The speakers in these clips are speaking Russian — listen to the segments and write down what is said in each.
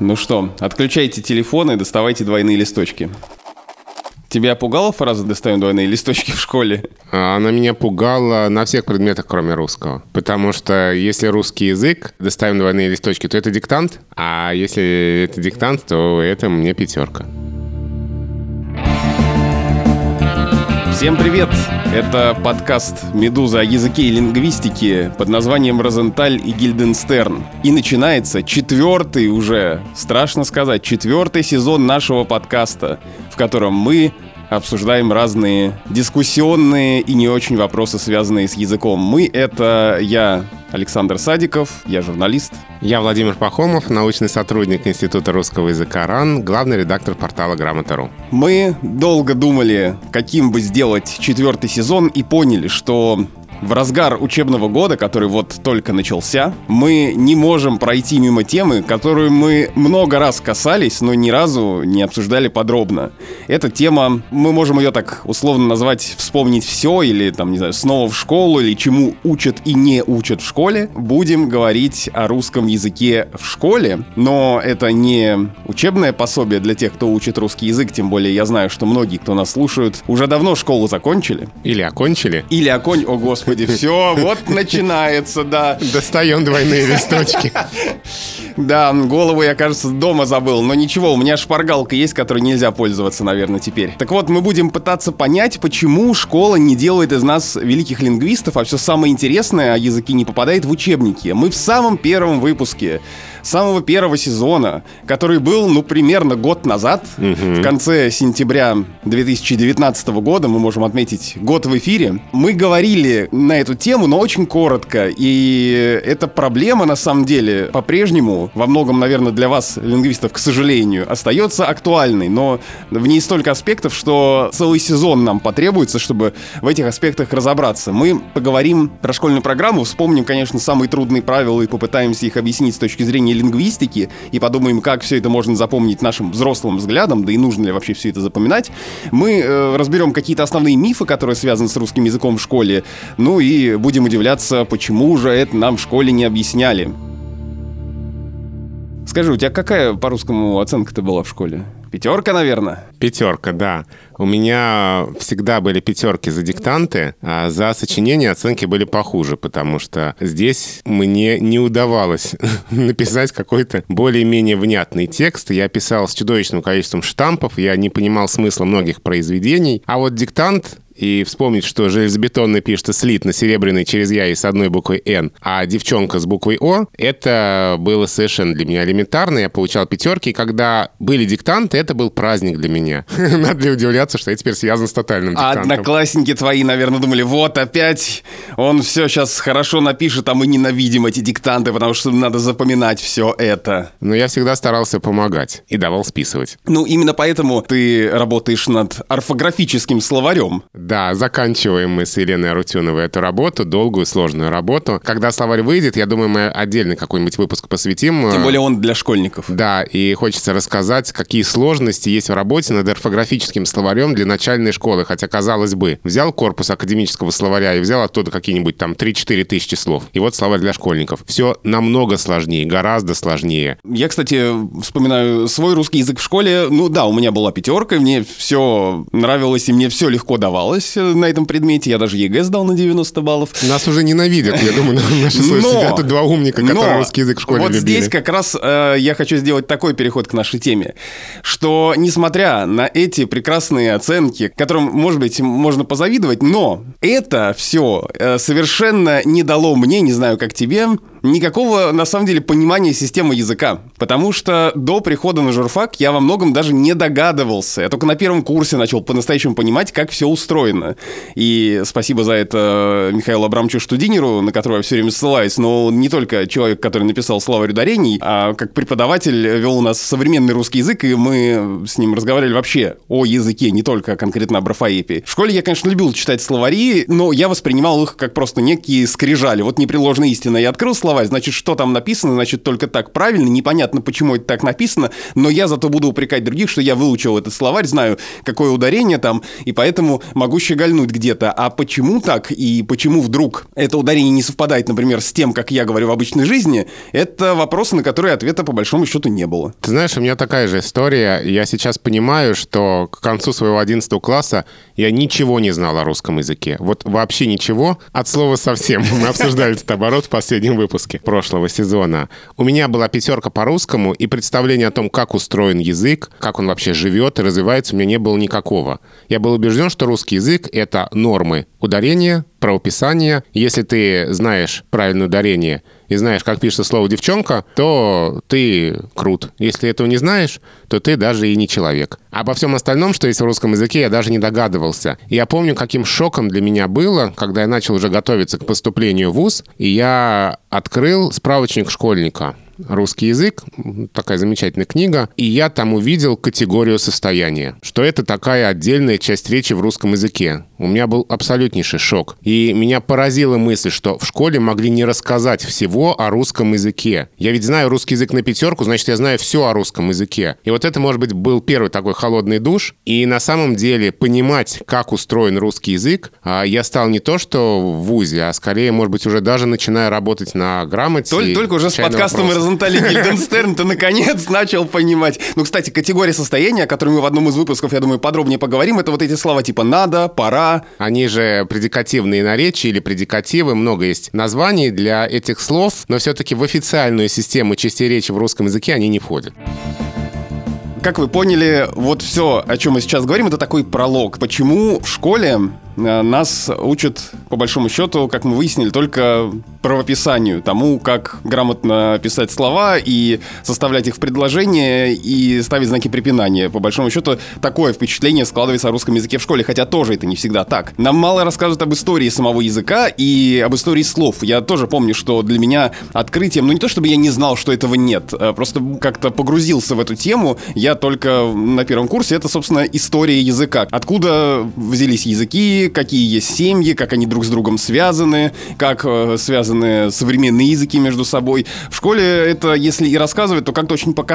Ну что, отключайте телефоны, доставайте двойные листочки. Тебя пугала фраза «достаем двойные листочки в школе»? А, она меня пугала на всех предметах, кроме русского. Потому что если русский язык, доставим двойные листочки, то это диктант. А если это диктант, то это мне пятерка. Всем привет! Это подкаст «Медуза» о языке и лингвистике под названием «Розенталь и Гильденстерн». И начинается четвертый уже, страшно сказать, четвертый сезон нашего подкаста, в котором мы обсуждаем разные дискуссионные и не очень вопросы, связанные с языком. Мы — это я, Александр Садиков, я журналист. Я Владимир Пахомов, научный сотрудник Института русского языка РАН, главный редактор портала Грамота.ру. Мы долго думали, каким бы сделать четвертый сезон и поняли, что в разгар учебного года, который вот только начался, мы не можем пройти мимо темы, которую мы много раз касались, но ни разу не обсуждали подробно. Эта тема, мы можем ее так условно назвать «Вспомнить все» или, там, не знаю, «Снова в школу» или «Чему учат и не учат в школе». Будем говорить о русском языке в школе, но это не учебное пособие для тех, кто учит русский язык, тем более я знаю, что многие, кто нас слушают, уже давно школу закончили. Или окончили. Или окончили, о господи, господи, все, вот начинается, да. Достаем двойные листочки. Да, голову я, кажется, дома забыл, но ничего, у меня шпаргалка есть, которой нельзя пользоваться, наверное, теперь. Так вот, мы будем пытаться понять, почему школа не делает из нас великих лингвистов, а все самое интересное о языке не попадает в учебники. Мы в самом первом выпуске самого первого сезона, который был, ну, примерно год назад, угу. в конце сентября 2019 года, мы можем отметить год в эфире, мы говорили на эту тему, но очень коротко, и эта проблема, на самом деле, по-прежнему, во многом, наверное, для вас, лингвистов, к сожалению, остается актуальной, но в ней столько аспектов, что целый сезон нам потребуется, чтобы в этих аспектах разобраться. Мы поговорим про школьную программу, вспомним, конечно, самые трудные правила и попытаемся их объяснить с точки зрения изучения лингвистики и подумаем, как все это можно запомнить нашим взрослым взглядом, да и нужно ли вообще все это запоминать, мы э, разберем какие-то основные мифы, которые связаны с русским языком в школе, ну и будем удивляться, почему же это нам в школе не объясняли. Скажи, у тебя какая по русскому оценка-то была в школе? Пятерка, наверное? Пятерка, да. У меня всегда были пятерки за диктанты, а за сочинения оценки были похуже, потому что здесь мне не удавалось написать какой-то более-менее внятный текст. Я писал с чудовищным количеством штампов, я не понимал смысла многих произведений. А вот диктант и вспомнить, что железобетонный пишется слитно, серебряный через «я» и с одной буквой «Н», а девчонка с буквой «О», это было совершенно для меня элементарно. Я получал пятерки, и когда были диктанты, это был праздник для меня. Надо ли удивляться, что я теперь связан с тотальным диктантом. А одноклассники твои, наверное, думали, вот опять он все сейчас хорошо напишет, а мы ненавидим эти диктанты, потому что надо запоминать все это. Но я всегда старался помогать и давал списывать. Ну, именно поэтому ты работаешь над орфографическим словарем. Да, заканчиваем мы с Еленой Арутюновой эту работу, долгую, сложную работу. Когда словарь выйдет, я думаю, мы отдельный какой-нибудь выпуск посвятим. Тем более он для школьников. Да, и хочется рассказать, какие сложности есть в работе над орфографическим словарем для начальной школы. Хотя, казалось бы, взял корпус академического словаря и взял оттуда какие-нибудь там 3-4 тысячи слов. И вот словарь для школьников. Все намного сложнее, гораздо сложнее. Я, кстати, вспоминаю свой русский язык в школе. Ну да, у меня была пятерка, мне все нравилось и мне все легко давалось осталось э, на этом предмете. Я даже ЕГЭ сдал на 90 баллов. Нас уже ненавидят, я думаю, наши слушатели. Это два умника, которые русский язык в школе вот здесь как раз э, я хочу сделать такой переход к нашей теме, что несмотря на эти прекрасные оценки, которым, может быть, можно позавидовать, но это все э, совершенно не дало мне, не знаю, как тебе, никакого, на самом деле, понимания системы языка. Потому что до прихода на журфак я во многом даже не догадывался. Я только на первом курсе начал по-настоящему понимать, как все устроено. И спасибо за это Михаилу Абрамовичу Штудинеру, на которого я все время ссылаюсь, но не только человек, который написал словарь ударений, а как преподаватель вел у нас современный русский язык, и мы с ним разговаривали вообще о языке, не только конкретно об рафаэпе. В школе я, конечно, любил читать словари, но я воспринимал их как просто некие скрижали. Вот непреложная истина. Я открыл словарь, словарь, значит, что там написано, значит, только так правильно, непонятно, почему это так написано, но я зато буду упрекать других, что я выучил этот словарь, знаю, какое ударение там, и поэтому могу щегольнуть где-то. А почему так и почему вдруг это ударение не совпадает, например, с тем, как я говорю в обычной жизни, это вопросы, на которые ответа по большому счету не было. Ты знаешь, у меня такая же история. Я сейчас понимаю, что к концу своего 11 класса я ничего не знал о русском языке. Вот вообще ничего, от слова совсем. Мы обсуждали этот оборот в последнем выпуске прошлого сезона. У меня была пятерка по русскому, и представление о том, как устроен язык, как он вообще живет и развивается, у меня не было никакого. Я был убежден, что русский язык — это нормы ударения, правописания. Если ты знаешь правильное ударение и знаешь, как пишется слово «девчонка», то ты крут. Если этого не знаешь, то ты даже и не человек. А обо всем остальном, что есть в русском языке, я даже не догадывался. Я помню, каким шоком для меня было, когда я начал уже готовиться к поступлению в ВУЗ, и я открыл справочник школьника русский язык, такая замечательная книга, и я там увидел категорию состояния, что это такая отдельная часть речи в русском языке. У меня был абсолютнейший шок. И меня поразила мысль, что в школе могли не рассказать всего о русском языке. Я ведь знаю русский язык на пятерку, значит, я знаю все о русском языке. И вот это, может быть, был первый такой холодный душ. И на самом деле понимать, как устроен русский язык, а, я стал не то, что в ВУЗе, а скорее, может быть, уже даже начиная работать на грамоте. Только, только уже с подкастом вопроса. Розентали Гильденстерн ты наконец начал понимать. Ну, кстати, категория состояния, о которой мы в одном из выпусков, я думаю, подробнее поговорим, это вот эти слова типа «надо», «пора». Они же предикативные наречия или предикативы. Много есть названий для этих слов, но все-таки в официальную систему частей речи в русском языке они не входят. Как вы поняли, вот все, о чем мы сейчас говорим, это такой пролог. Почему в школе нас учат, по большому счету, как мы выяснили, только правописанию, тому, как грамотно писать слова и составлять их в предложение и ставить знаки препинания. По большому счету, такое впечатление складывается о русском языке в школе, хотя тоже это не всегда так. Нам мало рассказывают об истории самого языка и об истории слов. Я тоже помню, что для меня открытием, ну не то чтобы я не знал, что этого нет, а просто как-то погрузился в эту тему. Я только на первом курсе, это, собственно, история языка. Откуда взялись языки, какие есть семьи, как они друг с другом связаны, как э, связаны современные языки между собой. В школе это, если и рассказывать, то как-то очень по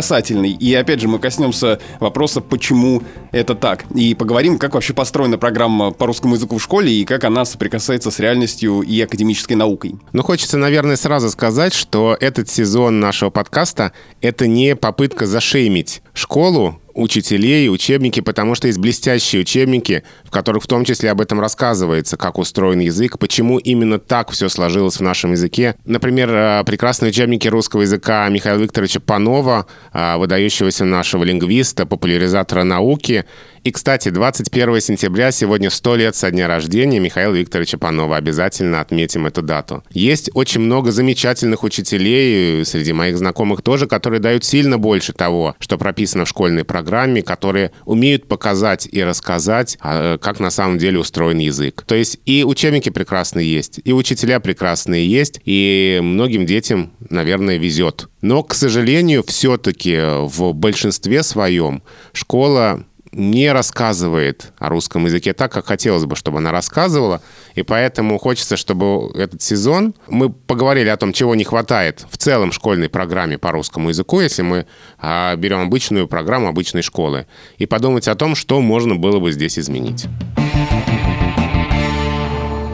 И опять же, мы коснемся вопроса, почему это так. И поговорим, как вообще построена программа по русскому языку в школе и как она соприкасается с реальностью и академической наукой. Ну, хочется, наверное, сразу сказать, что этот сезон нашего подкаста — это не попытка зашеймить школу, учителей, учебники, потому что есть блестящие учебники, в которых в том числе об этом рассказывается, как устроен язык, почему именно так все сложилось в нашем языке. Например, э, прекрасные учебники русского языка Михаила Викторовича Панова, э, выдающегося нашего лингвиста, популяризатора науки, и, кстати, 21 сентября сегодня 100 лет со дня рождения Михаила Викторовича Панова. Обязательно отметим эту дату. Есть очень много замечательных учителей, среди моих знакомых тоже, которые дают сильно больше того, что прописано в школьной программе, которые умеют показать и рассказать, а, как на самом деле устроен язык. То есть и учебники прекрасные есть, и учителя прекрасные есть, и многим детям, наверное, везет. Но, к сожалению, все-таки в большинстве своем школа не рассказывает о русском языке так, как хотелось бы, чтобы она рассказывала. И поэтому хочется, чтобы этот сезон... Мы поговорили о том, чего не хватает в целом школьной программе по русскому языку, если мы а, берем обычную программу обычной школы, и подумать о том, что можно было бы здесь изменить.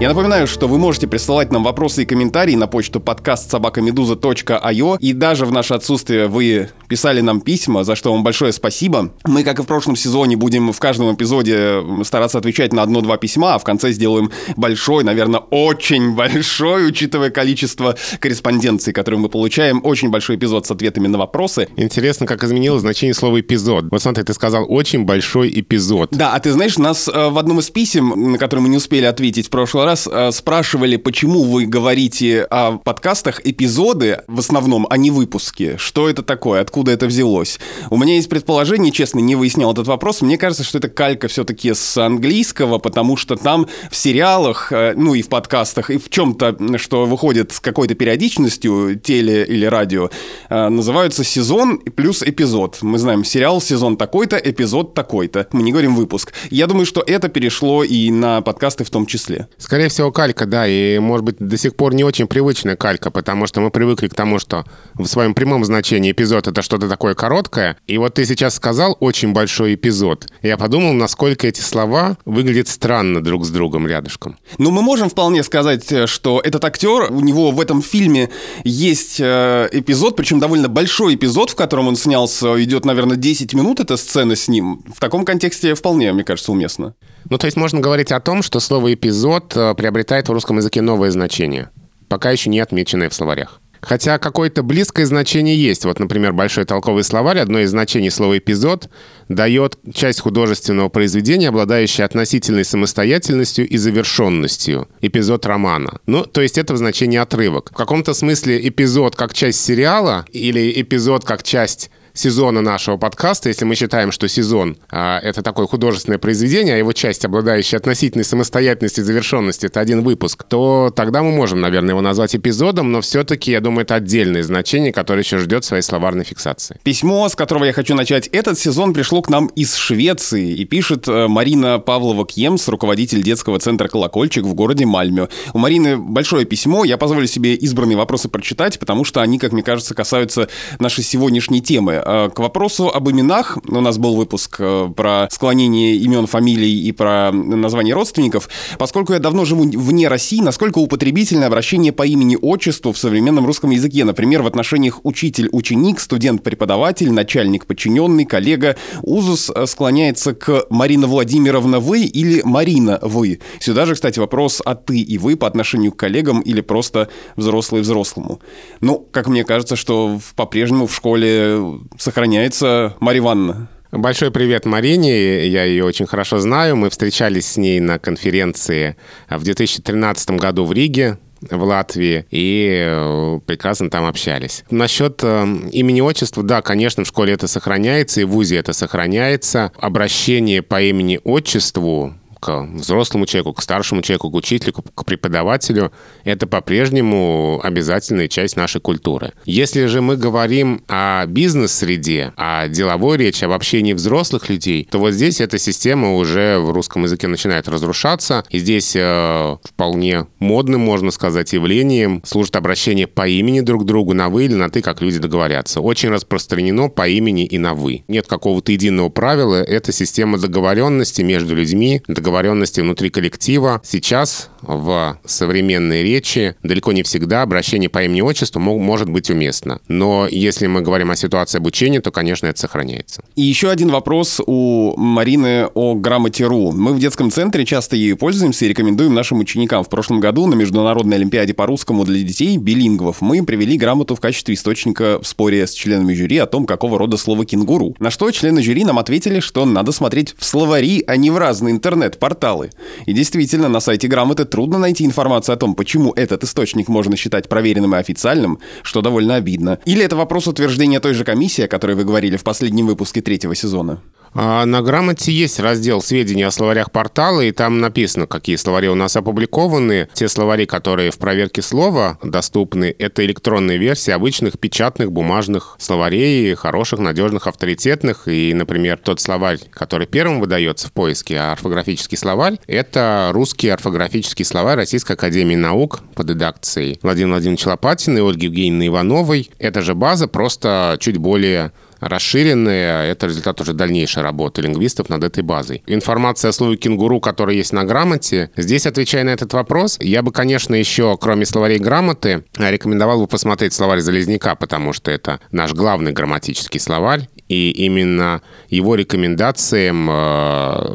Я напоминаю, что вы можете присылать нам вопросы и комментарии на почту подкаст собакамедуза.io и даже в наше отсутствие вы писали нам письма, за что вам большое спасибо. Мы, как и в прошлом сезоне, будем в каждом эпизоде стараться отвечать на одно-два письма, а в конце сделаем большой, наверное, очень большой, учитывая количество корреспонденций, которые мы получаем, очень большой эпизод с ответами на вопросы. Интересно, как изменилось значение слова «эпизод». Вот смотри, ты сказал «очень большой эпизод». Да, а ты знаешь, нас э, в одном из писем, на которые мы не успели ответить в прошлый раз, раз э, спрашивали, почему вы говорите о подкастах эпизоды в основном, а не выпуски. Что это такое? Откуда это взялось? У меня есть предположение, честно, не выяснял этот вопрос. Мне кажется, что это калька все-таки с английского, потому что там в сериалах, э, ну и в подкастах, и в чем-то, что выходит с какой-то периодичностью, теле или радио, э, называются сезон плюс эпизод. Мы знаем сериал, сезон такой-то, эпизод такой-то. Мы не говорим выпуск. Я думаю, что это перешло и на подкасты в том числе. Скорее скорее всего, калька, да, и, может быть, до сих пор не очень привычная калька, потому что мы привыкли к тому, что в своем прямом значении эпизод — это что-то такое короткое, и вот ты сейчас сказал «очень большой эпизод». Я подумал, насколько эти слова выглядят странно друг с другом рядышком. Ну, мы можем вполне сказать, э, что этот актер, у него в этом фильме есть э, эпизод, причем довольно большой эпизод, в котором он снялся, идет, наверное, 10 минут эта сцена с ним. В таком контексте вполне, мне кажется, уместно. Ну, то есть можно говорить о том, что слово «эпизод» э, приобретает в русском языке новое значение, пока еще не отмеченное в словарях. Хотя какое-то близкое значение есть. Вот, например, большой толковый словарь, одно из значений слова «эпизод» дает часть художественного произведения, обладающая относительной самостоятельностью и завершенностью. Эпизод романа. Ну, то есть это в значении отрывок. В каком-то смысле эпизод как часть сериала или эпизод как часть сезона нашего подкаста, если мы считаем, что сезон а, это такое художественное произведение, а его часть, обладающая относительной самостоятельностью и завершенности, это один выпуск, то тогда мы можем, наверное, его назвать эпизодом, но все-таки, я думаю, это отдельное значение, которое еще ждет своей словарной фиксации. Письмо, с которого я хочу начать этот сезон, пришло к нам из Швеции, и пишет э, Марина Павлова-Кьемс, руководитель детского центра «Колокольчик» в городе Мальмё. У Марины большое письмо, я позволю себе избранные вопросы прочитать, потому что они, как мне кажется, касаются нашей сегодняшней темы. Э, к вопросу об именах. У нас был выпуск э, про склонение имен, фамилий и про название родственников. Поскольку я давно живу вне России, насколько употребительное обращение по имени-отчеству в современном русском языке? Например, в отношениях учитель-ученик, студент-преподаватель, начальник-подчиненный, коллега. Узус э, склоняется к Марина Владимировна вы или Марина вы. Сюда же, кстати, вопрос о ты и вы по отношению к коллегам или просто взрослый взрослому. Ну, как мне кажется, что по-прежнему в школе сохраняется Марья Ивановна. Большой привет Марине, я ее очень хорошо знаю. Мы встречались с ней на конференции в 2013 году в Риге, в Латвии и э, прекрасно там общались. Насчет э, имени-отчества, да, конечно, в школе это сохраняется, и в ВУЗе это сохраняется. Обращение по имени-отчеству к взрослому человеку, к старшему человеку, к учителю, к преподавателю, это по-прежнему обязательная часть нашей культуры. Если же мы говорим о бизнес-среде, о деловой речи, об общении взрослых людей, то вот здесь эта система уже в русском языке начинает разрушаться, и здесь э, вполне модным, можно сказать, явлением служит обращение по имени друг к другу, на «вы» или на «ты», как люди договорятся. Очень распространено по имени и на «вы». Нет какого-то единого правила, это система договоренности между людьми, договоренности договоренности внутри коллектива. Сейчас в современной речи далеко не всегда обращение по имени-отчеству может быть уместно. Но если мы говорим о ситуации обучения, то, конечно, это сохраняется. И еще один вопрос у Марины о грамоте.ру. Мы в детском центре часто ею пользуемся и рекомендуем нашим ученикам. В прошлом году на Международной Олимпиаде по русскому для детей билингвов мы привели грамоту в качестве источника в споре с членами жюри о том, какого рода слово «кенгуру». На что члены жюри нам ответили, что надо смотреть в словари, а не в разный интернет порталы. И действительно, на сайте грамоты трудно найти информацию о том, почему этот источник можно считать проверенным и официальным, что довольно обидно. Или это вопрос утверждения той же комиссии, о которой вы говорили в последнем выпуске третьего сезона? А на грамоте есть раздел сведений о словарях портала, и там написано, какие словари у нас опубликованы. Те словари, которые в проверке слова доступны, это электронные версии обычных печатных бумажных словарей, хороших, надежных, авторитетных. И, например, тот словарь, который первым выдается в поиске, орфографический словарь, это русский орфографический словарь Российской Академии Наук под редакцией Владимира Владимировича Лопатина и Ольги Евгеньевны Ивановой. Это же база, просто чуть более расширенные. Это результат уже дальнейшей работы лингвистов над этой базой. Информация о слове «кенгуру», которая есть на грамоте. Здесь, отвечая на этот вопрос, я бы, конечно, еще, кроме словарей грамоты, рекомендовал бы посмотреть словарь Залезняка, потому что это наш главный грамматический словарь, и именно его рекомендациям э,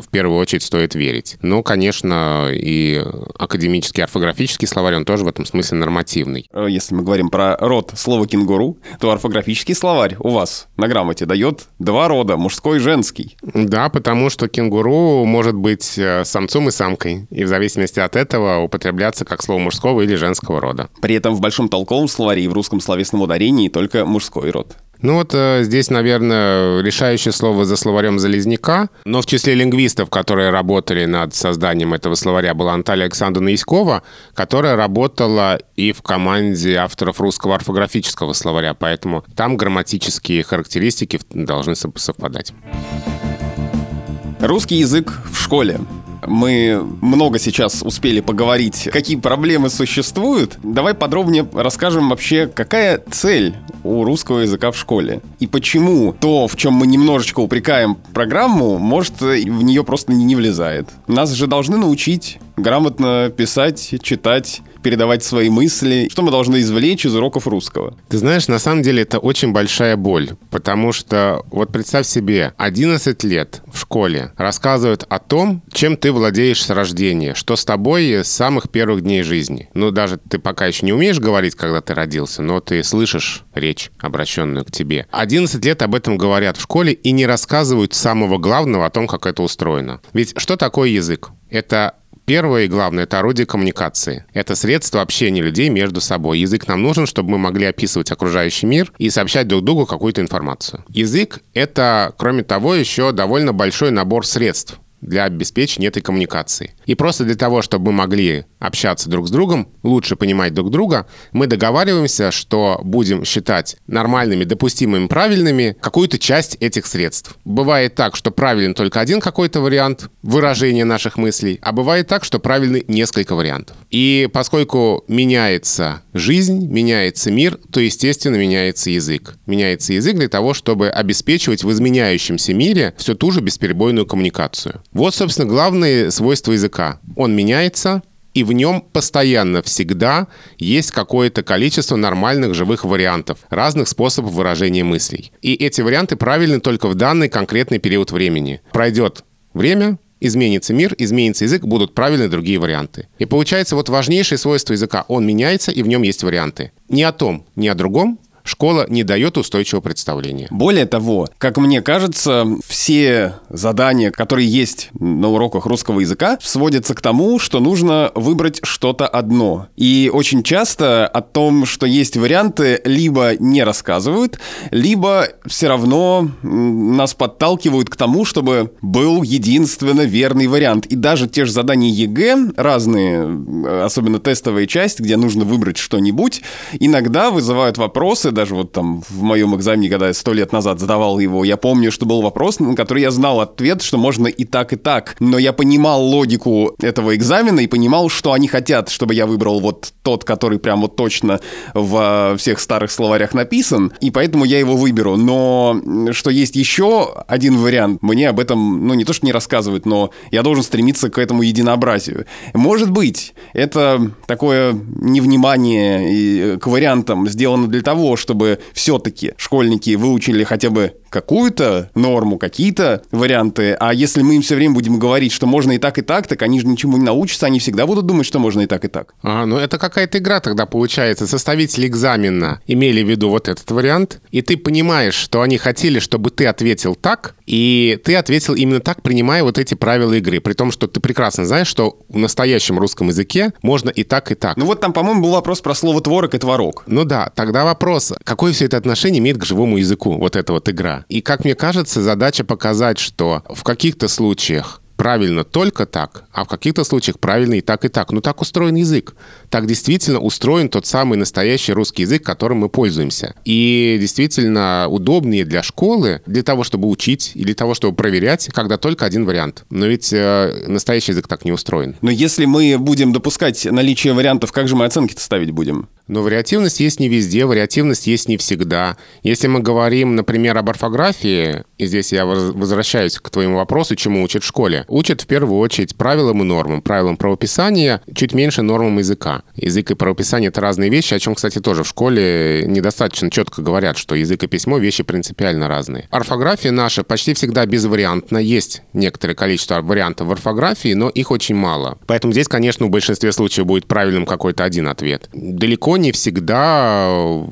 в первую очередь стоит верить. Но, конечно, и академический орфографический словарь, он тоже в этом смысле нормативный. Э, если мы говорим про род слова «кенгуру», то орфографический словарь у вас на грамоте дает два рода, мужской и женский. Да, потому что кенгуру может быть э, самцом и самкой, и в зависимости от этого употребляться как слово мужского или женского рода. При этом в большом толковом словаре и в русском словесном ударении только мужской род. Ну вот э, здесь, наверное, решающее слово за словарем Залезняка. Но в числе лингвистов, которые работали над созданием этого словаря, была Анталия Александровна Яськова, которая работала и в команде авторов русского орфографического словаря. Поэтому там грамматические характеристики должны совпадать. Русский язык в школе. Мы много сейчас успели поговорить, какие проблемы существуют, давай подробнее расскажем вообще, какая цель у русского языка в школе. И почему то, в чем мы немножечко упрекаем программу, может, в нее просто не влезает. Нас же должны научить грамотно писать, читать, передавать свои мысли. Что мы должны извлечь из уроков русского? Ты знаешь, на самом деле это очень большая боль, потому что вот представь себе, 11 лет в школе рассказывают о том, чем ты владеешь с рождения, что с тобой с самых первых дней жизни. Ну, даже ты пока еще не умеешь говорить, когда ты родился, но ты слышишь речь, обращенную к тебе. 11 лет об этом говорят в школе и не рассказывают самого главного о том, как это устроено. Ведь что такое язык? Это Первое и главное — это орудие коммуникации. Это средство общения людей между собой. Язык нам нужен, чтобы мы могли описывать окружающий мир и сообщать друг другу какую-то информацию. Язык — это, кроме того, еще довольно большой набор средств для обеспечения этой коммуникации. И просто для того, чтобы мы могли общаться друг с другом, лучше понимать друг друга, мы договариваемся, что будем считать нормальными, допустимыми, правильными какую-то часть этих средств. Бывает так, что правилен только один какой-то вариант выражения наших мыслей, а бывает так, что правильны несколько вариантов. И поскольку меняется жизнь, меняется мир, то, естественно, меняется язык. Меняется язык для того, чтобы обеспечивать в изменяющемся мире всю ту же бесперебойную коммуникацию. Вот, собственно, главные свойства языка. Он меняется, и в нем постоянно, всегда есть какое-то количество нормальных живых вариантов, разных способов выражения мыслей. И эти варианты правильны только в данный конкретный период времени. Пройдет время, изменится мир, изменится язык, будут правильны другие варианты. И получается вот важнейшее свойство языка, он меняется, и в нем есть варианты. Ни о том, ни о другом школа не дает устойчивого представления. Более того, как мне кажется, все задания, которые есть на уроках русского языка, сводятся к тому, что нужно выбрать что-то одно. И очень часто о том, что есть варианты, либо не рассказывают, либо все равно нас подталкивают к тому, чтобы был единственно верный вариант. И даже те же задания ЕГЭ, разные, особенно тестовая часть, где нужно выбрать что-нибудь, иногда вызывают вопросы, даже вот там в моем экзамене, когда я сто лет назад задавал его, я помню, что был вопрос, на который я знал ответ, что можно и так, и так. Но я понимал логику этого экзамена и понимал, что они хотят, чтобы я выбрал вот тот, который прям вот точно в всех старых словарях написан, и поэтому я его выберу. Но что есть еще один вариант, мне об этом, ну, не то, что не рассказывают, но я должен стремиться к этому единообразию. Может быть, это такое невнимание к вариантам сделано для того, чтобы все-таки школьники выучили хотя бы какую-то норму, какие-то варианты. А если мы им все время будем говорить, что можно и так, и так, так они же ничему не научатся, они всегда будут думать, что можно и так, и так. А, ну это какая-то игра тогда получается. Составители экзамена имели в виду вот этот вариант, и ты понимаешь, что они хотели, чтобы ты ответил так, и ты ответил именно так, принимая вот эти правила игры. При том, что ты прекрасно знаешь, что в настоящем русском языке можно и так, и так. Ну вот там, по-моему, был вопрос про слово творог и творог. Ну да, тогда вопрос, какое все это отношение имеет к живому языку, вот эта вот игра. И, как мне кажется, задача показать, что в каких-то случаях правильно только так, а в каких-то случаях правильно и так, и так. Ну, так устроен язык. Так действительно устроен тот самый настоящий русский язык, которым мы пользуемся. И действительно удобнее для школы, для того, чтобы учить и для того, чтобы проверять, когда только один вариант. Но ведь э, настоящий язык так не устроен. Но если мы будем допускать наличие вариантов, как же мы оценки-то ставить будем? Но вариативность есть не везде, вариативность есть не всегда. Если мы говорим, например, об орфографии, и здесь я возвращаюсь к твоему вопросу, чему учат в школе. Учат в первую очередь правилам и нормам. Правилам правописания, чуть меньше нормам языка. Язык и правописание — это разные вещи, о чем, кстати, тоже в школе недостаточно четко говорят, что язык и письмо — вещи принципиально разные. Орфография наша почти всегда безвариантна. Есть некоторое количество вариантов в орфографии, но их очень мало. Поэтому здесь, конечно, в большинстве случаев будет правильным какой-то один ответ. Далеко не всегда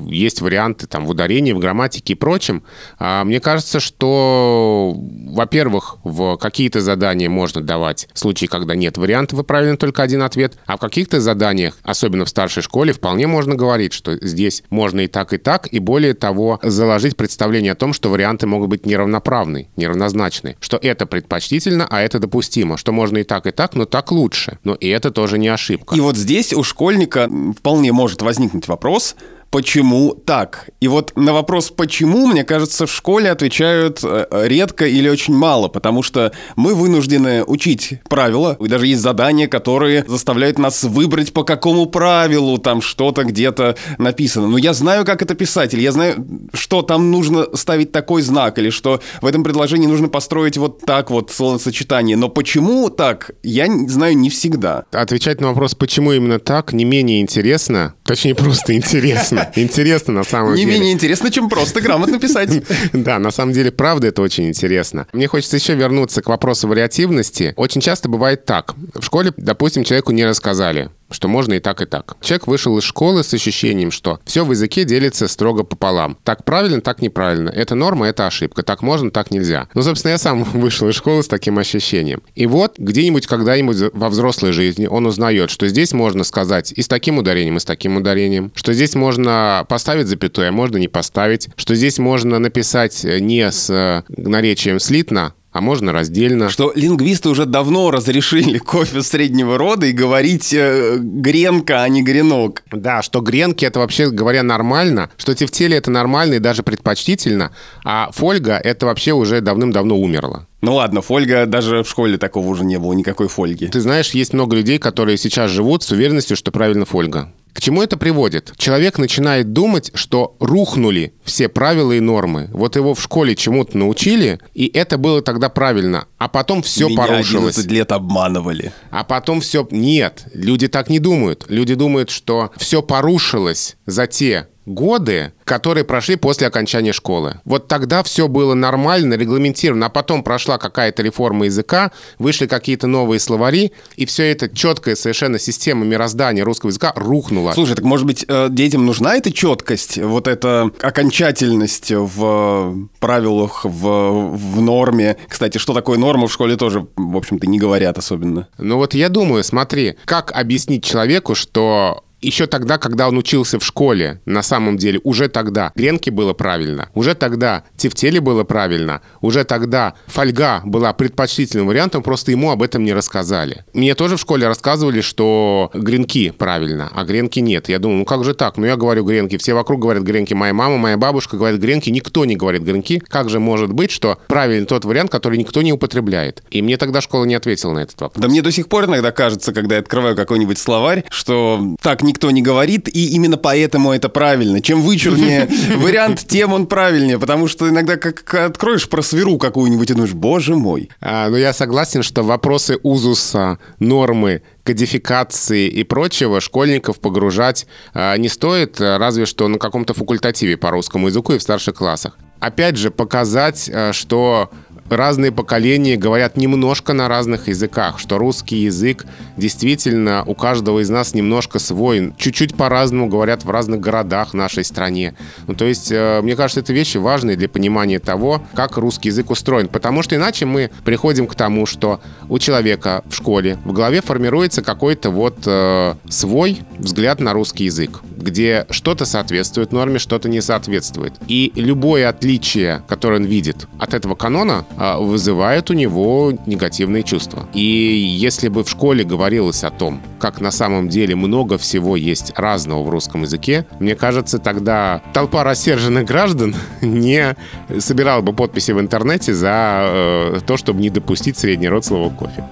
есть варианты там в ударении, в грамматике и прочем. А мне кажется, что, во-первых, в какие-то задания можно давать случаи, когда нет вариантов и правильно только один ответ, а в каких-то заданиях, особенно в старшей школе, вполне можно говорить, что здесь можно и так, и так, и более того, заложить представление о том, что варианты могут быть неравноправны, неравнозначны, что это предпочтительно, а это допустимо, что можно и так, и так, но так лучше. Но и это тоже не ошибка. И вот здесь у школьника вполне может возникнуть вопрос, почему так? И вот на вопрос «почему», мне кажется, в школе отвечают э, редко или очень мало, потому что мы вынуждены учить правила, и даже есть задания, которые заставляют нас выбрать, по какому правилу там что-то где-то написано. Но я знаю, как это писать, или я знаю, что там нужно ставить такой знак, или что в этом предложении нужно построить вот так вот словосочетание. Но почему так, я знаю не всегда. Отвечать на вопрос, почему именно так, не менее интересно, точнее просто интересно. Интересно на самом деле. Не менее интересно, чем просто грамотно писать. Да, на самом деле, правда, это очень интересно. Мне хочется еще вернуться к вопросу вариативности. Очень часто бывает так. В школе, допустим, человеку не рассказали, что можно и так, и так. Человек вышел из школы с ощущением, что все в языке делится строго пополам. Так правильно, так неправильно. Это норма, это ошибка. Так можно, так нельзя. Ну, собственно, я сам вышел из школы с таким ощущением. И вот где-нибудь, когда-нибудь во взрослой жизни он узнает, что здесь можно сказать и с таким ударением, и с таким ударением, что здесь можно поставить запятую, а можно не поставить, что здесь можно написать не с э, наречием слитно, а можно раздельно. Что лингвисты уже давно разрешили кофе среднего рода и говорить э, гренка, а не гренок. Да, что гренки это вообще говоря нормально, что тефтели это нормально и даже предпочтительно, а фольга это вообще уже давным-давно умерла. Ну ладно, фольга, даже в школе такого уже не было, никакой фольги. Ты знаешь, есть много людей, которые сейчас живут с уверенностью, что правильно фольга. К чему это приводит? Человек начинает думать, что рухнули все правила и нормы. Вот его в школе чему-то научили, и это было тогда правильно. А потом все Меня порушилось. 11 лет обманывали. А потом все... Нет, люди так не думают. Люди думают, что все порушилось за те годы, которые прошли после окончания школы. Вот тогда все было нормально, регламентировано, а потом прошла какая-то реформа языка, вышли какие-то новые словари, и все это четкая совершенно система мироздания русского языка рухнула. Слушай, так может быть э, детям нужна эта четкость, вот эта окончательность в правилах, в, в норме? Кстати, что такое норма в школе тоже, в общем-то, не говорят особенно. Ну вот я думаю, смотри, как объяснить человеку, что еще тогда, когда он учился в школе, на самом деле, уже тогда гренки было правильно, уже тогда тефтели было правильно, уже тогда фольга была предпочтительным вариантом, просто ему об этом не рассказали. Мне тоже в школе рассказывали, что гренки правильно, а гренки нет. Я думаю, ну как же так? Ну я говорю гренки, все вокруг говорят гренки, моя мама, моя бабушка говорит гренки, никто не говорит гренки. Как же может быть, что правильный тот вариант, который никто не употребляет? И мне тогда школа не ответила на этот вопрос. Да мне до сих пор иногда кажется, когда я открываю какой-нибудь словарь, что так не никто не говорит, и именно поэтому это правильно. Чем вычурнее вариант, тем он правильнее, потому что иногда как откроешь про сверу какую-нибудь и думаешь, боже мой. А, ну, я согласен, что вопросы узуса, нормы, кодификации и прочего школьников погружать а, не стоит, разве что на каком-то факультативе по русскому языку и в старших классах. Опять же, показать, а, что разные поколения говорят немножко на разных языках, что русский язык действительно у каждого из нас немножко свой, чуть-чуть по-разному говорят в разных городах нашей стране. Ну, то есть, э, мне кажется, это вещи важные для понимания того, как русский язык устроен, потому что иначе мы приходим к тому, что у человека в школе в голове формируется какой-то вот э, свой взгляд на русский язык, где что-то соответствует норме, что-то не соответствует. И любое отличие, которое он видит от этого канона, вызывает у него негативные чувства. И если бы в школе говорилось о том, как на самом деле много всего есть разного в русском языке, мне кажется, тогда толпа рассерженных граждан не собирала бы подписи в интернете за э, то, чтобы не допустить средний род слова кофе.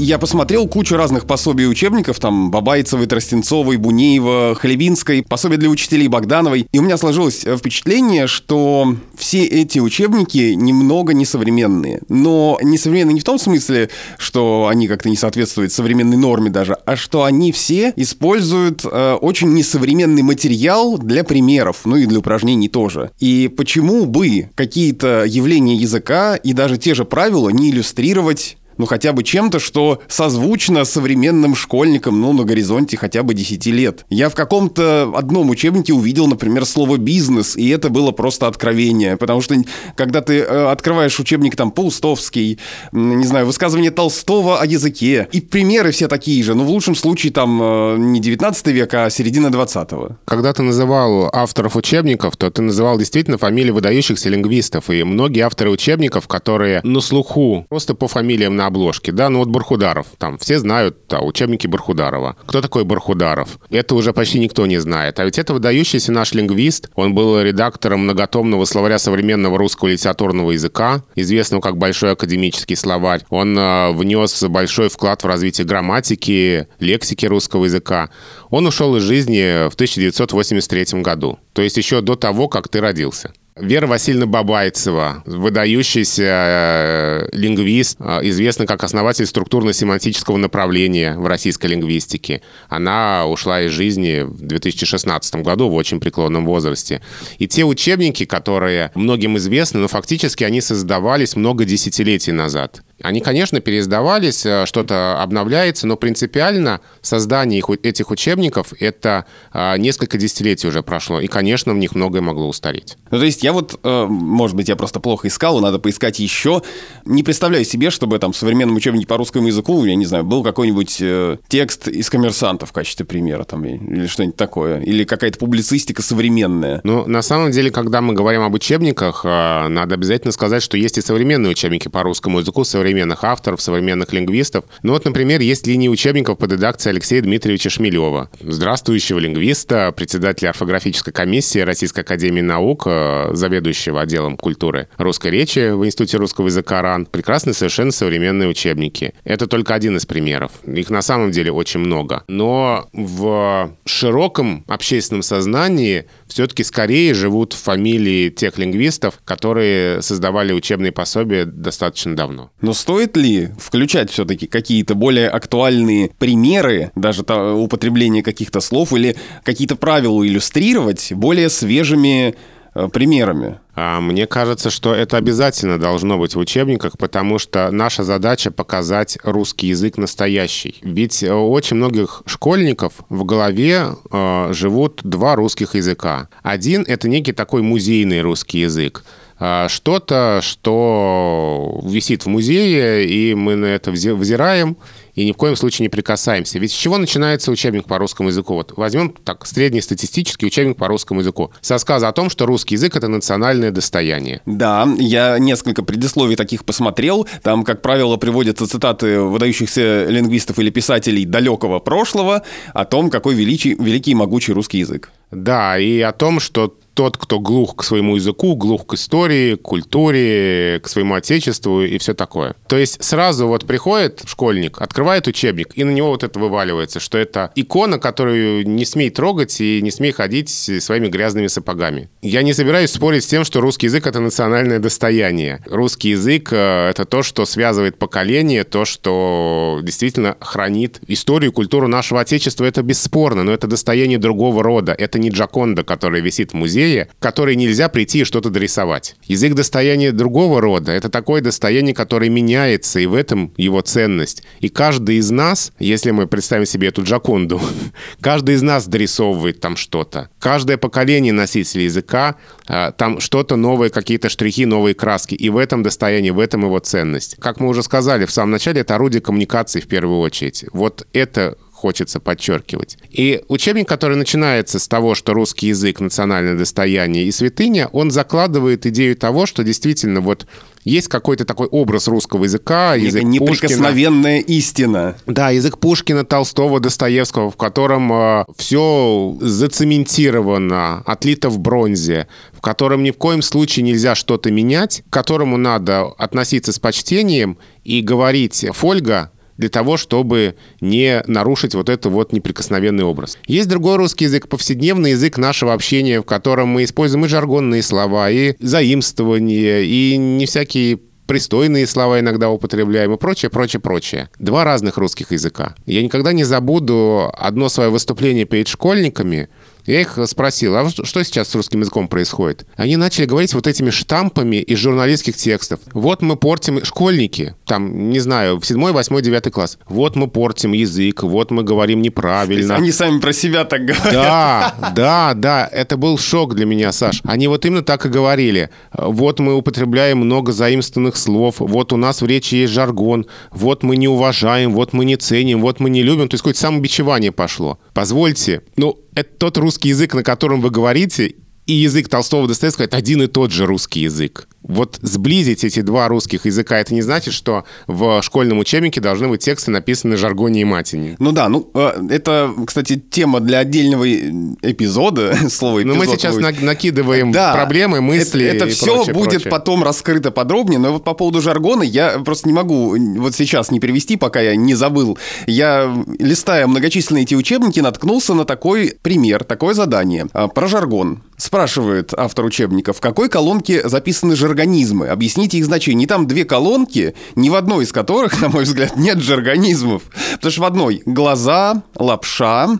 Я посмотрел кучу разных пособий и учебников, там Бабайцевой, Тростенцовой, Бунеева, Хлебинской, пособия для учителей Богдановой. И у меня сложилось э, впечатление, что все эти учебники немного несовременные. Но несовременные не в том смысле, что они как-то не соответствуют современной норме даже, а что они все используют э, очень несовременный материал для примеров, ну и для упражнений тоже. И почему бы какие-то явления языка и даже те же правила не иллюстрировать ну, хотя бы чем-то, что созвучно современным школьникам, ну, на горизонте хотя бы 10 лет. Я в каком-то одном учебнике увидел, например, слово «бизнес», и это было просто откровение, потому что когда ты э, открываешь учебник там Паустовский, не знаю, высказывание Толстого о языке, и примеры все такие же, но в лучшем случае там э, не 19 век, а середина 20-го. Когда ты называл авторов учебников, то ты называл действительно фамилии выдающихся лингвистов, и многие авторы учебников, которые на слуху просто по фамилиям на обложке, да, ну вот Бархударов, там все знают да, учебники Бархударова. Кто такой Бархударов? Это уже почти никто не знает. А ведь это выдающийся наш лингвист, он был редактором многотомного словаря современного русского литературного языка, известного как Большой академический словарь. Он э, внес большой вклад в развитие грамматики, лексики русского языка. Он ушел из жизни в 1983 году, то есть еще до того, как ты родился. Вера Васильевна Бабайцева, выдающийся э, лингвист, э, известный как основатель структурно-семантического направления в российской лингвистике. Она ушла из жизни в 2016 году в очень преклонном возрасте. И те учебники, которые многим известны, но фактически они создавались много десятилетий назад. Они, конечно, переиздавались, э, что-то обновляется, но принципиально создание этих учебников — это а, несколько десятилетий уже прошло, и, конечно, в них многое могло устареть. Ну, то есть я вот, э, может быть, я просто плохо искал, надо поискать еще. Не представляю себе, чтобы там в современном учебнике по русскому языку, я не знаю, был какой-нибудь э, текст из коммерсанта в качестве примера там, или что-нибудь такое, или какая-то публицистика современная. Ну, на самом деле, когда мы говорим об учебниках, надо обязательно сказать, что есть и современные учебники по русскому языку, современные современных авторов, современных лингвистов. Ну вот, например, есть линии учебников под редакцией Алексея Дмитриевича Шмелева, здравствующего лингвиста, председателя орфографической комиссии Российской академии наук, э, заведующего отделом культуры русской речи в Институте русского языка РАН. Прекрасные совершенно современные учебники. Это только один из примеров. Их на самом деле очень много. Но в широком общественном сознании все-таки скорее живут фамилии тех лингвистов, которые создавали учебные пособия достаточно давно. Но стоит ли включать все-таки какие-то более актуальные примеры, даже употребление каких-то слов или какие-то правила иллюстрировать более свежими э, примерами? А, мне кажется, что это обязательно должно быть в учебниках, потому что наша задача показать русский язык настоящий. Ведь у очень многих школьников в голове э, живут два русских языка. Один — это некий такой музейный русский язык. А, что-то, что висит в музее, и мы на это взираем, и ни в коем случае не прикасаемся. Ведь с чего начинается учебник по русскому языку? Вот возьмем так среднестатистический учебник по русскому языку. Со сказа о том, что русский язык — это национальное достояние. Да, я несколько предисловий таких посмотрел. Там, как правило, приводятся цитаты выдающихся лингвистов или писателей далекого прошлого о том, какой величий, великий и могучий русский язык. Да, и о том, что тот, кто глух к своему языку, глух к истории, к культуре, к своему отечеству и все такое. То есть сразу вот приходит школьник, открывает учебник, и на него вот это вываливается, что это икона, которую не смей трогать и не смей ходить своими грязными сапогами. Я не собираюсь спорить с тем, что русский язык — это национальное достояние. Русский язык э, — это то, что связывает поколение, то, что действительно хранит историю, культуру нашего отечества. Это бесспорно, но это достояние другого рода. Это не Джаконда, который висит в музее, музее, которой нельзя прийти и что-то дорисовать. Язык достояния другого рода — это такое достояние, которое меняется, и в этом его ценность. И каждый из нас, если мы представим себе эту Джаконду, каждый из нас дорисовывает там что-то. Каждое поколение носителей языка, а, там что-то новое, какие-то штрихи, новые краски. И в этом достояние, в этом его ценность. Как мы уже сказали в самом начале, это орудие коммуникации в первую очередь. Вот это хочется подчеркивать. И учебник, который начинается с того, что русский язык — национальное достояние и святыня, он закладывает идею того, что действительно вот есть какой-то такой образ русского языка, язык неприкосновенная Пушкина. истина. Да, язык Пушкина, Толстого, Достоевского, в котором э, все зацементировано, отлито в бронзе, в котором ни в коем случае нельзя что-то менять, к которому надо относиться с почтением и говорить «Фольга», для того, чтобы не нарушить вот этот вот неприкосновенный образ. Есть другой русский язык, повседневный язык нашего общения, в котором мы используем и жаргонные слова, и заимствования, и не всякие пристойные слова иногда употребляем и прочее, прочее, прочее. Два разных русских языка. Я никогда не забуду одно свое выступление перед школьниками, я их спросил, а что сейчас с русским языком происходит? Они начали говорить вот этими штампами из журналистских текстов. Вот мы портим... Школьники, там, не знаю, в 7, 8, 9 класс. Вот мы портим язык, вот мы говорим неправильно. Они сами про себя так говорят. Да, да, да. Это был шок для меня, Саш. Они вот именно так и говорили. Вот мы употребляем много заимствованных слов, вот у нас в речи есть жаргон, вот мы не уважаем, вот мы не ценим, вот мы не любим. То есть какое-то самобичевание пошло. Позвольте, ну, это тот русский язык, на котором вы говорите, и язык Толстого Достоевского — это один и тот же русский язык. Вот сблизить эти два русских языка, это не значит, что в школьном учебнике должны быть тексты, написанные на жаргоне и матине. Ну да, ну э, это, кстати, тема для отдельного эпизода, слово эпизод. Но мы сейчас будет. накидываем да, проблемы, мысли Это, это и все прочее, будет прочее. потом раскрыто подробнее, но вот по поводу жаргона я просто не могу вот сейчас не перевести, пока я не забыл. Я, листая многочисленные эти учебники, наткнулся на такой пример, такое задание а, про жаргон. Спрашивает автор учебника, в какой колонке записаны жаргонизмы? Объясните их значение. И там две колонки, ни в одной из которых, на мой взгляд, нет жаргонизмов. Потому что в одной глаза, лапша,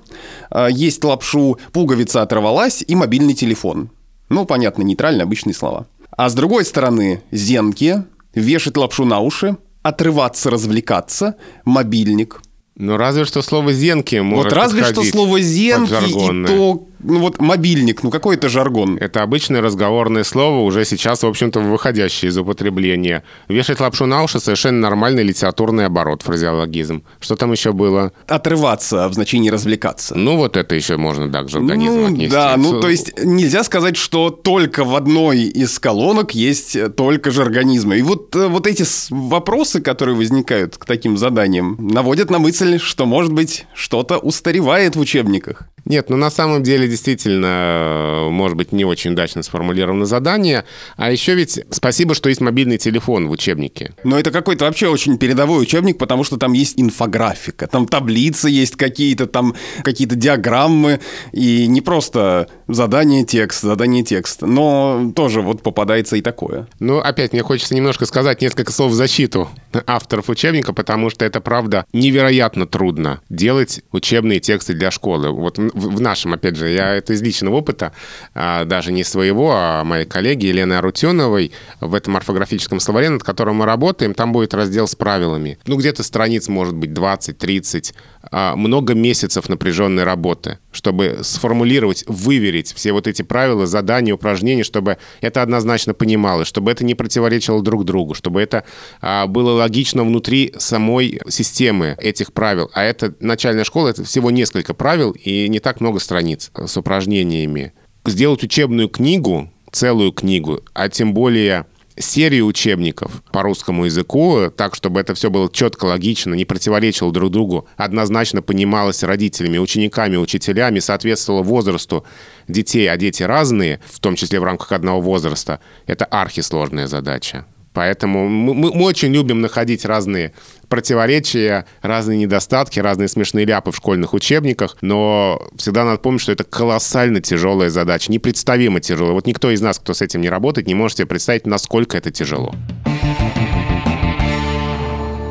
а, есть лапшу, пуговица оторвалась и мобильный телефон. Ну, понятно, нейтральные обычные слова. А с другой стороны, зенки, вешать лапшу на уши, отрываться, развлекаться, мобильник. Ну, разве что слово «зенки» может Вот разве что слово «зенки» и то ну вот мобильник, ну какой это жаргон? Это обычное разговорное слово, уже сейчас, в общем-то, выходящее из употребления. Вешать лапшу на уши совершенно нормальный литературный оборот, фразеологизм. Что там еще было? Отрываться в значении развлекаться. Ну вот это еще можно, да, к жаргонизму ну, отнести. Да, ну то есть нельзя сказать, что только в одной из колонок есть только жаргонизмы. И вот, э, вот эти вопросы, которые возникают к таким заданиям, наводят на мысль, что, может быть, что-то устаревает в учебниках. Нет, ну на самом деле действительно, может быть, не очень удачно сформулировано задание. А еще ведь спасибо, что есть мобильный телефон в учебнике. Но это какой-то вообще очень передовой учебник, потому что там есть инфографика, там таблицы есть какие-то, там какие-то диаграммы, и не просто задание текст, задание текст, но тоже вот попадается и такое. Ну, опять мне хочется немножко сказать несколько слов в защиту авторов учебника, потому что это, правда, невероятно трудно делать учебные тексты для школы. Вот в нашем, опять же, я это из личного опыта, а, даже не своего, а моей коллеги Елены Арутюновой в этом орфографическом словаре, над которым мы работаем, там будет раздел с правилами. Ну, где-то страниц может быть 20-30, а, много месяцев напряженной работы, чтобы сформулировать, выверить все вот эти правила, задания, упражнения, чтобы это однозначно понималось, чтобы это не противоречило друг другу, чтобы это а, было логично внутри самой системы этих правил. А это начальная школа, это всего несколько правил и не так много страниц с упражнениями. Сделать учебную книгу, целую книгу, а тем более серию учебников по русскому языку, так, чтобы это все было четко, логично, не противоречило друг другу, однозначно понималось родителями, учениками, учителями, соответствовало возрасту детей, а дети разные, в том числе в рамках одного возраста, это архисложная задача. Поэтому мы, мы очень любим находить разные противоречия, разные недостатки, разные смешные ляпы в школьных учебниках, но всегда надо помнить, что это колоссально тяжелая задача, непредставимо тяжелая. Вот никто из нас, кто с этим не работает, не может себе представить, насколько это тяжело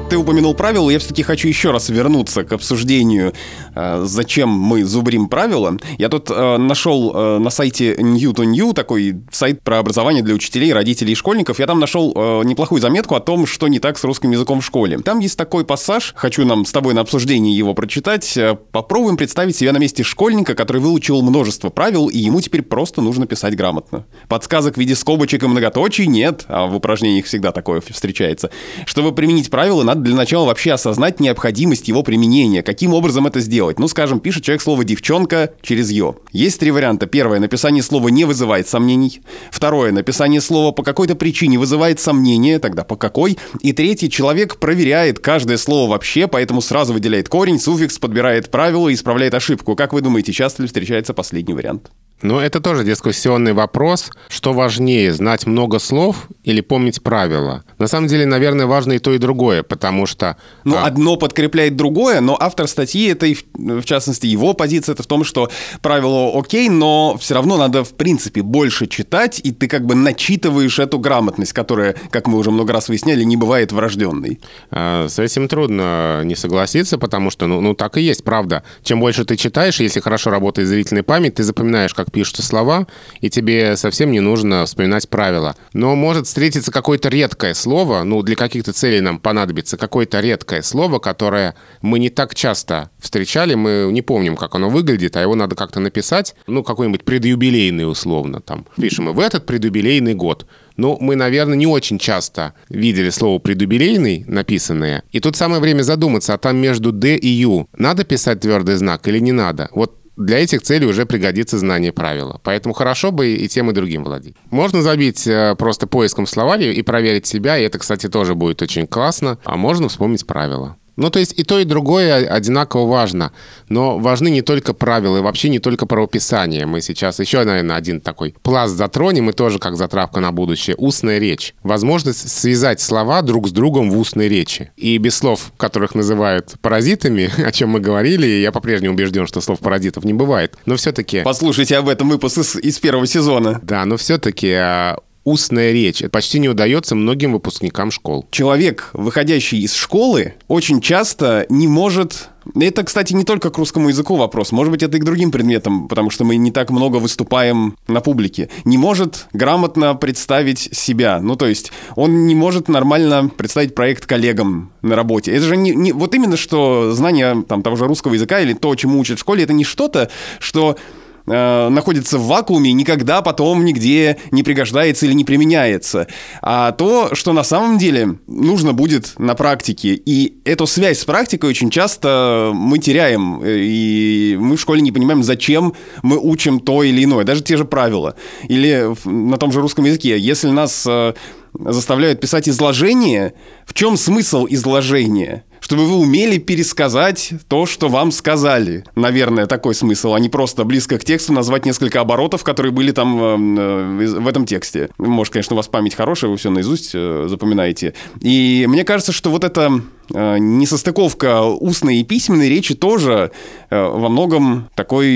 ты упомянул правила, я все-таки хочу еще раз вернуться к обсуждению, э, зачем мы зубрим правила. Я тут э, нашел э, на сайте New to New, такой сайт про образование для учителей, родителей и школьников, я там нашел неплохую заметку о том, что не так с русским языком в школе. Там есть такой пассаж, хочу нам с тобой на обсуждении его прочитать. Попробуем представить себя на месте школьника, который выучил множество правил, и ему теперь просто нужно писать грамотно. Подсказок в виде скобочек и многоточий нет, а в упражнениях всегда такое встречается. Чтобы применить правила, надо для начала вообще осознать необходимость его применения. Каким образом это сделать? Ну, скажем, пишет человек слово «девчонка» через «ё». Есть три варианта. Первое. Написание слова не вызывает сомнений. Второе. Написание слова по какой-то причине вызывает сомнения. Тогда по какой? И третье. Человек проверяет каждое слово вообще, поэтому сразу выделяет корень, суффикс, подбирает правила и исправляет ошибку. Как вы думаете, часто ли встречается последний вариант? Ну, это тоже дискуссионный вопрос. Что важнее, знать много слов или помнить правила? На самом деле, наверное, важно и то, и другое, потому что... Ну, а... одно подкрепляет другое, но автор статьи, это, в частности, его позиция, это в том, что правило окей, но все равно надо, в принципе, больше читать, и ты как бы начитываешь эту грамотность, которая, как мы уже много раз выясняли, не бывает врожденной. А, с этим трудно не согласиться, потому что, ну, ну, так и есть, правда. Чем больше ты читаешь, если хорошо работает зрительная память, ты запоминаешь, как как пишутся слова, и тебе совсем не нужно вспоминать правила. Но может встретиться какое-то редкое слово, ну, для каких-то целей нам понадобится какое-то редкое слово, которое мы не так часто встречали, мы не помним, как оно выглядит, а его надо как-то написать, ну, какой-нибудь предюбилейный условно, там, пишем мы в этот предюбилейный год. Ну, мы, наверное, не очень часто видели слово «предубилейный» написанное. И тут самое время задуматься, а там между «д» и «ю» надо писать твердый знак или не надо? Вот для этих целей уже пригодится знание правила. Поэтому хорошо бы и тем, и другим владеть. Можно забить э, просто поиском словаря и проверить себя, и это, кстати, тоже будет очень классно. А можно вспомнить правила. Ну, то есть и то, и другое одинаково важно. Но важны не только правила, и вообще не только правописание. Мы сейчас еще, наверное, один такой пласт затронем, и тоже как затравка на будущее. Устная речь. Возможность связать слова друг с другом в устной речи. И без слов, которых называют паразитами, о чем мы говорили, я по-прежнему убежден, что слов паразитов не бывает. Но все-таки... Послушайте об этом выпуск из, из первого сезона. Да, но все-таки а, устная речь. Это почти не удается многим выпускникам школ. Человек, выходящий из школы, очень часто не может это, кстати, не только к русскому языку вопрос. Может быть, это и к другим предметам, потому что мы не так много выступаем на публике. Не может грамотно представить себя. Ну, то есть, он не может нормально представить проект коллегам на работе. Это же не, не вот именно что знание там, того же русского языка или то, чему учат в школе, это не что-то, что э, находится в вакууме и никогда потом нигде не пригождается или не применяется. А то, что на самом деле нужно будет на практике. И эту связь с практикой очень часто мы теряем. И мы в школе не понимаем, зачем мы учим то или иное. Даже те же правила. Или на том же русском языке. Если нас э, заставляют писать изложение, в чем смысл изложения? Чтобы вы умели пересказать то, что вам сказали. Наверное, такой смысл, а не просто близко к тексту назвать несколько оборотов, которые были там э, э в этом тексте. Может, конечно, у вас память хорошая, вы все наизусть э, запоминаете. И мне кажется, что вот это несостыковка устной и письменной речи тоже э, во многом такой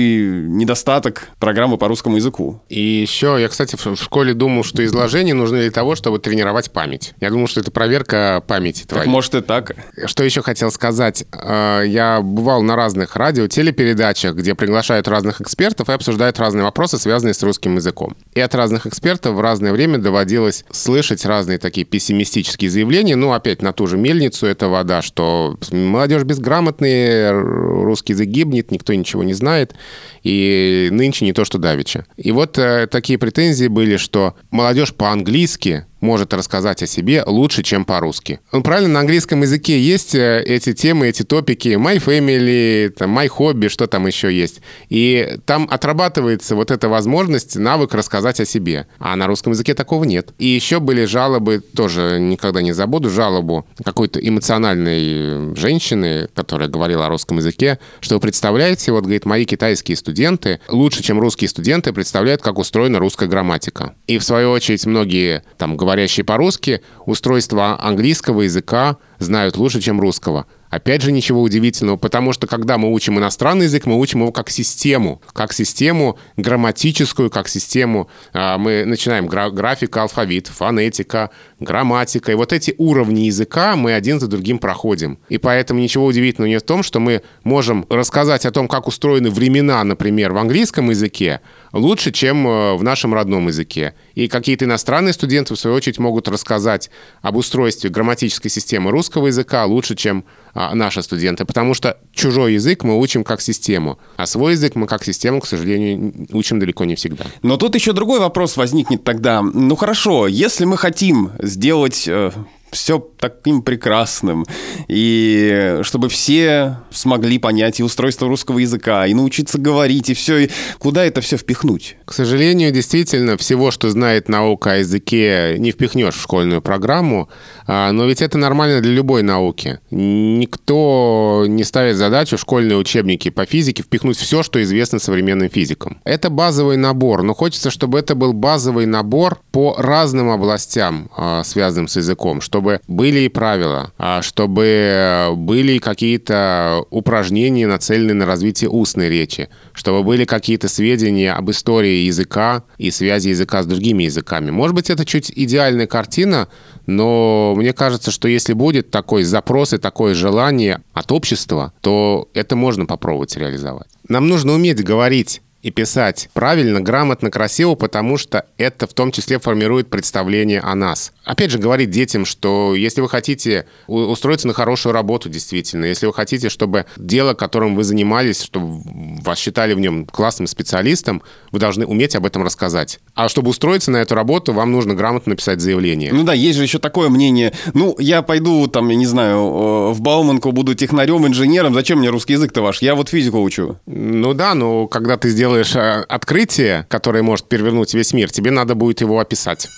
недостаток программы по русскому языку. И еще я, кстати, в школе думал, что изложения нужны для того, чтобы тренировать память. Я думал, что это проверка памяти твоей. Так, может и так. Что еще хотел сказать? Э, я бывал на разных радио, телепередачах, где приглашают разных экспертов и обсуждают разные вопросы, связанные с русским языком. И от разных экспертов в разное время доводилось слышать разные такие пессимистические заявления. Ну, опять на ту же мельницу этого да, что молодежь безграмотная, русский язык гибнет, никто ничего не знает, и нынче не то, что давеча. И вот э, такие претензии были, что молодежь по-английски может рассказать о себе лучше, чем по-русски. Ну, правильно, на английском языке есть э, эти темы, эти топики, my family, там, my hobby, что там еще есть. И там отрабатывается вот эта возможность, навык рассказать о себе. А на русском языке такого нет. И еще были жалобы, тоже никогда не забуду, жалобу какой-то эмоциональной женщины, которая говорила о русском языке, что вы представляете, вот, говорит, мои китайские студенты лучше, чем русские студенты, представляют, как устроена русская грамматика. И, в свою очередь, многие там говорят, говорящие по-русски, устройство английского языка знают лучше, чем русского. Опять же, ничего удивительного, потому что когда мы учим иностранный язык, мы учим его как систему, как систему грамматическую, как систему. А, мы начинаем гра- графика, алфавит, фонетика, грамматика. И вот эти уровни языка мы один за другим проходим. И поэтому ничего удивительного нет в том, что мы можем рассказать о том, как устроены времена, например, в английском языке, лучше, чем э, в нашем родном языке. И какие-то иностранные студенты, в свою очередь, могут рассказать об устройстве грамматической системы русского языка лучше, чем а, наши студенты, потому что чужой язык мы учим как систему, а свой язык мы как систему, к сожалению, учим далеко не всегда. Но тут еще другой вопрос возникнет тогда. Ну хорошо, если мы хотим сделать э, все таким прекрасным, и чтобы все смогли понять и устройство русского языка, и научиться говорить, и все, и куда это все впихнуть? К сожалению, действительно, всего, что знает наука о языке, не впихнешь в школьную программу, а, но ведь это нормально для любой науки. Никто не ставит задачу в школьные учебники по физике впихнуть все, что известно современным физикам. Это базовый набор, но хочется, чтобы это был базовый набор по разным областям, а, связанным с языком, чтобы были и правила, а, чтобы были какие-то упражнения, нацеленные на развитие устной речи, чтобы были какие-то сведения об истории языка и связи языка с другими языками. Может быть, это чуть идеальная картина, но мне кажется, что если будет такой запрос и такое желание от общества, то это можно попробовать реализовать. Нам нужно уметь говорить и писать правильно, грамотно, красиво, потому что это в том числе формирует представление о нас. Опять же, говорить детям, что если вы хотите устроиться на хорошую работу, действительно, если вы хотите, чтобы дело, которым вы занимались, чтобы вас считали в нем классным специалистом, вы должны уметь об этом рассказать. А чтобы устроиться на эту работу, вам нужно грамотно написать заявление. Ну да, есть же еще такое мнение. Ну, я пойду там, я не знаю, в Бауманку буду технарем, инженером. Зачем мне русский язык-то ваш? Я вот физику учу. Ну да, но когда ты сделаешь э, открытие, которое может перевернуть весь мир, тебе надо будет его описать.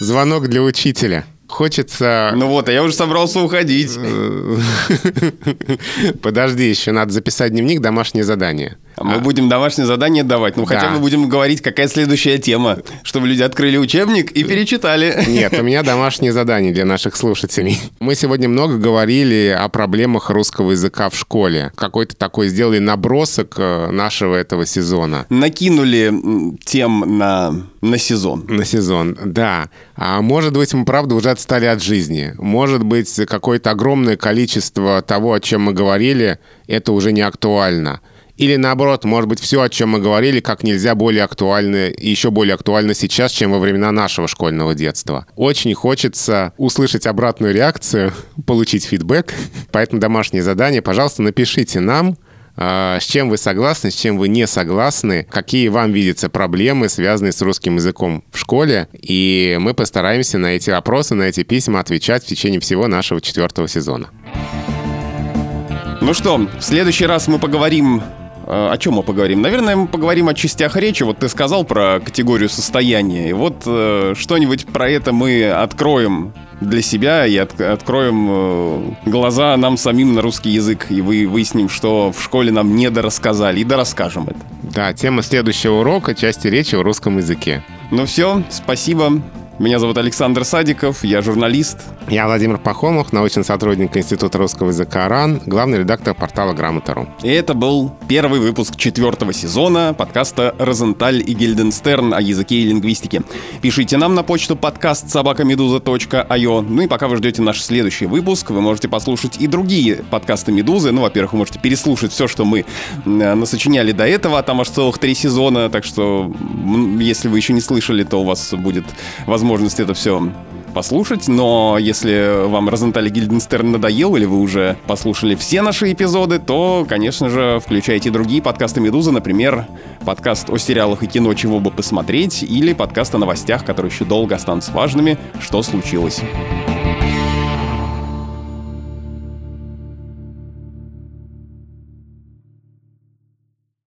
Звонок для учителя. Хочется... Ну вот, а я уже собрался уходить. Подожди, еще надо записать дневник, домашнее задание. Мы а. будем домашнее задание давать. Ну, да. хотя бы будем говорить, какая следующая тема, чтобы люди открыли учебник и перечитали. Нет, у меня домашнее задание для наших слушателей. Мы сегодня много говорили о проблемах русского языка в школе. Какой-то такой сделали набросок э, нашего этого сезона. Накинули тем на, на сезон. На сезон, да. А может быть, мы, правда, уже отстали от жизни. Может быть, какое-то огромное количество того, о чем мы говорили, это уже не актуально. Или наоборот, может быть, все, о чем мы говорили, как нельзя более актуально, и еще более актуально сейчас, чем во времена нашего школьного детства. Очень хочется услышать обратную реакцию, получить фидбэк. Поэтому домашнее задание, пожалуйста, напишите нам, а, с чем вы согласны, с чем вы не согласны, какие вам видятся проблемы, связанные с русским языком в школе. И мы постараемся на эти вопросы, на эти письма отвечать в течение всего нашего четвертого сезона. Ну что, в следующий раз мы поговорим о чем мы поговорим? Наверное, мы поговорим о частях речи. Вот ты сказал про категорию состояния. И вот э, что-нибудь про это мы откроем для себя и от, откроем э, глаза нам самим на русский язык. И вы выясним, что в школе нам не дорассказали. И дорасскажем это. Да, тема следующего урока — части речи в русском языке. Ну все, спасибо. Меня зовут Александр Садиков, я журналист. Я Владимир Пахомов, научный сотрудник Института русского языка РАН, главный редактор портала Грамота.ру. И это был первый выпуск четвертого сезона подкаста «Розенталь и Гильденстерн» о языке и лингвистике. Пишите нам на почту подкаст собакамедуза.io. Ну и пока вы ждете наш следующий выпуск, вы можете послушать и другие подкасты «Медузы». Ну, во-первых, вы можете переслушать все, что мы насочиняли до этого, а там аж целых три сезона, так что если вы еще не слышали, то у вас будет возможность возможность это все послушать, но если вам Розенталь Гильденстерн надоел, или вы уже послушали все наши эпизоды, то, конечно же, включайте другие подкасты «Медузы», например, подкаст о сериалах и кино «Чего бы посмотреть» или подкаст о новостях, которые еще долго останутся важными «Что случилось?».